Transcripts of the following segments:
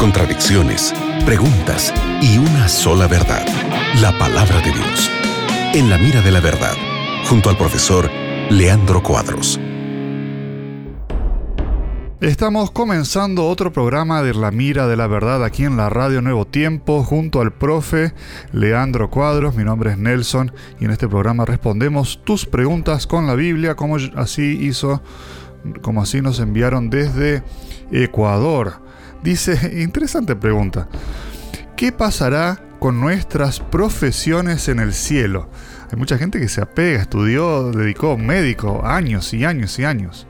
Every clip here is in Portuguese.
contradicciones, preguntas y una sola verdad, la palabra de Dios. En la mira de la verdad, junto al profesor Leandro Cuadros. Estamos comenzando otro programa de La Mira de la Verdad aquí en la Radio Nuevo Tiempo junto al profe Leandro Cuadros. Mi nombre es Nelson y en este programa respondemos tus preguntas con la Biblia como así hizo, como así nos enviaron desde Ecuador. Dice, interesante pregunta, ¿qué pasará con nuestras profesiones en el cielo? Hay mucha gente que se apega, estudió, dedicó médico años y años y años.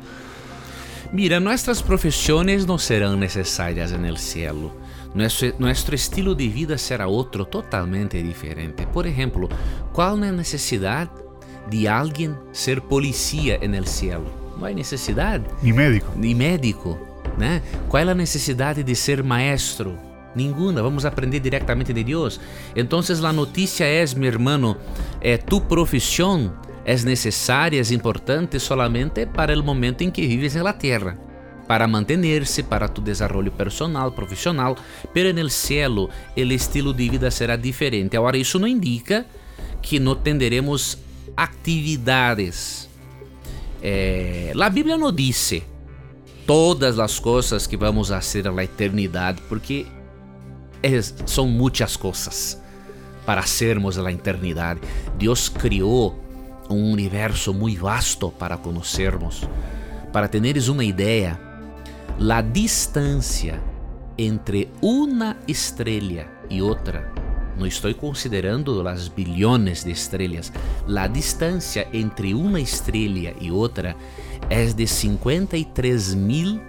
Mira, nuestras profesiones no serán necesarias en el cielo. Nuestro, nuestro, estilo de vida será otro totalmente diferente. Por ejemplo, ¿cuál es la necesidad de alguien ser policía en el cielo? No hay necesidad. Ni médico. Ni médico. Né? Qual é a necessidade de ser maestro? Ninguna, vamos aprender diretamente de Deus. Então, a notícia é, meu irmão, é tu profissão é necessária, é importante solamente para o momento em que vives na terra, para manter-se, para tu desenvolvimento personal, profissional, pero no cielo o estilo de vida será diferente. Agora, isso não indica que não tenderemos atividades. É, a Bíblia não disse todas as coisas que vamos fazer na eternidade, porque é, são muitas coisas para sermos na eternidade. Deus criou um universo muito vasto para conhecermos. Para teneres uma ideia, a distância entre uma estrela e outra, não estou considerando as bilhões de estrelas, a distância entre uma estrela e outra é de 53 mil,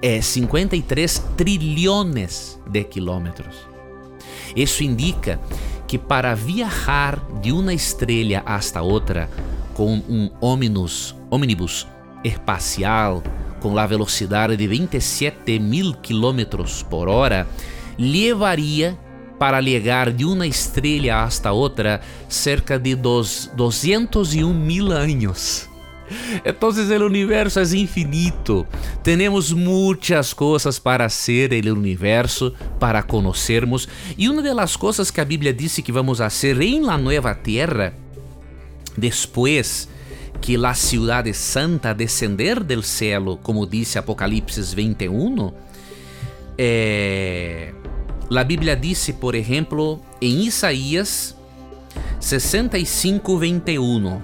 é 53 trilhões de quilômetros. Isso indica que para viajar de uma estrela hasta outra com um ônibus, ônibus espacial com a velocidade de 27 mil quilômetros por hora, levaria para chegar de uma estrela hasta outra cerca de dos 201 mil anos. Então, o universo é infinito. Temos muitas coisas para ser o universo, para conhecermos. E uma das coisas que a Bíblia disse que vamos fazer em la nova terra, depois que a cidade santa descender del cielo, como disse Apocalipse 21, é... a Bíblia disse, por exemplo, em Isaías 65, 21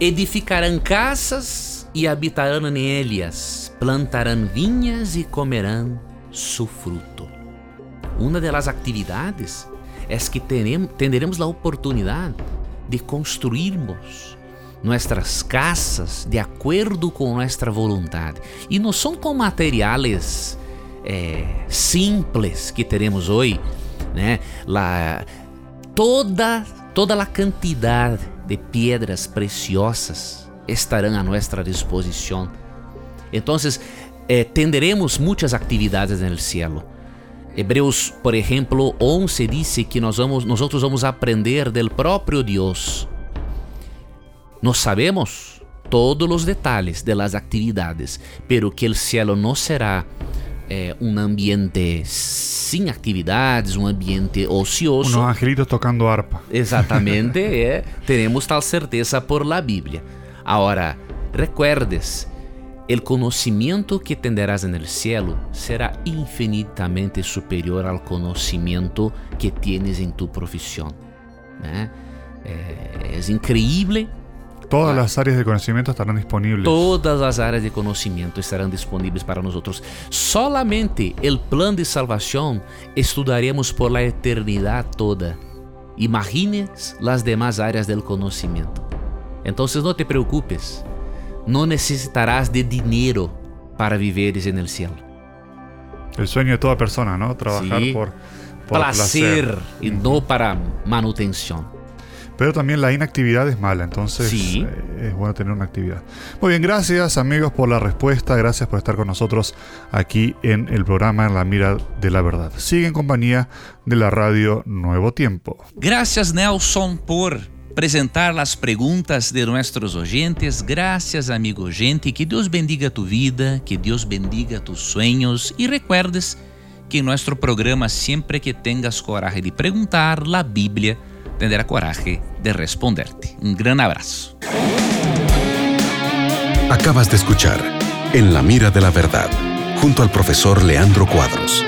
edificarão casas e habitarão nelas, plantarão vinhas e comerão su fruto. Uma das atividades é que teremos a oportunidade de construirmos nossas casas de acordo com nossa vontade. E não são com materiais é, simples que teremos hoje, né? Toda, toda a quantidade de piedras preciosas estarão a nossa disposição. Então, eh, tenderemos muitas atividades no cielo. Hebreus, por exemplo, 11 diz que nós vamos, nós vamos aprender del próprio Deus. Nós sabemos todos os detalhes de las atividades, pero que o cielo não será é, um ambiente sem atividades, um ambiente ocioso. Unos angelitos tocando harpa. Exatamente, é, teremos tal certeza por la Bíblia. Agora, recuerdes, o conhecimento que tenderás no cielo será infinitamente superior ao conhecimento que tienes em tu profissão. Né? É, é incrível Todas las áreas de conocimiento estarán disponibles. Todas las áreas de conocimiento estarán disponibles para nosotros. Solamente el plan de salvación estudaremos por la eternidad toda. Imagines las demás áreas del conocimiento. Entonces no te preocupes. No necesitarás de dinero para viveres en el cielo. El sueño de toda persona, ¿no? Trabajar sí. por, por placer, placer. y no para manutención. Pero también la inactividad es mala, entonces sí. eh, es bueno tener una actividad. Muy bien, gracias amigos por la respuesta, gracias por estar con nosotros aquí en el programa En la Mira de la Verdad. Sigue en compañía de la radio Nuevo Tiempo. Gracias Nelson por presentar las preguntas de nuestros oyentes. Gracias, amigo gente. Que Dios bendiga tu vida, que Dios bendiga tus sueños y recuerdes que en nuestro programa, siempre que tengas coraje de preguntar, la Biblia tendrá coraje de responderte. Un gran abrazo. Acabas de escuchar En la mira de la verdad, junto al profesor Leandro Cuadros.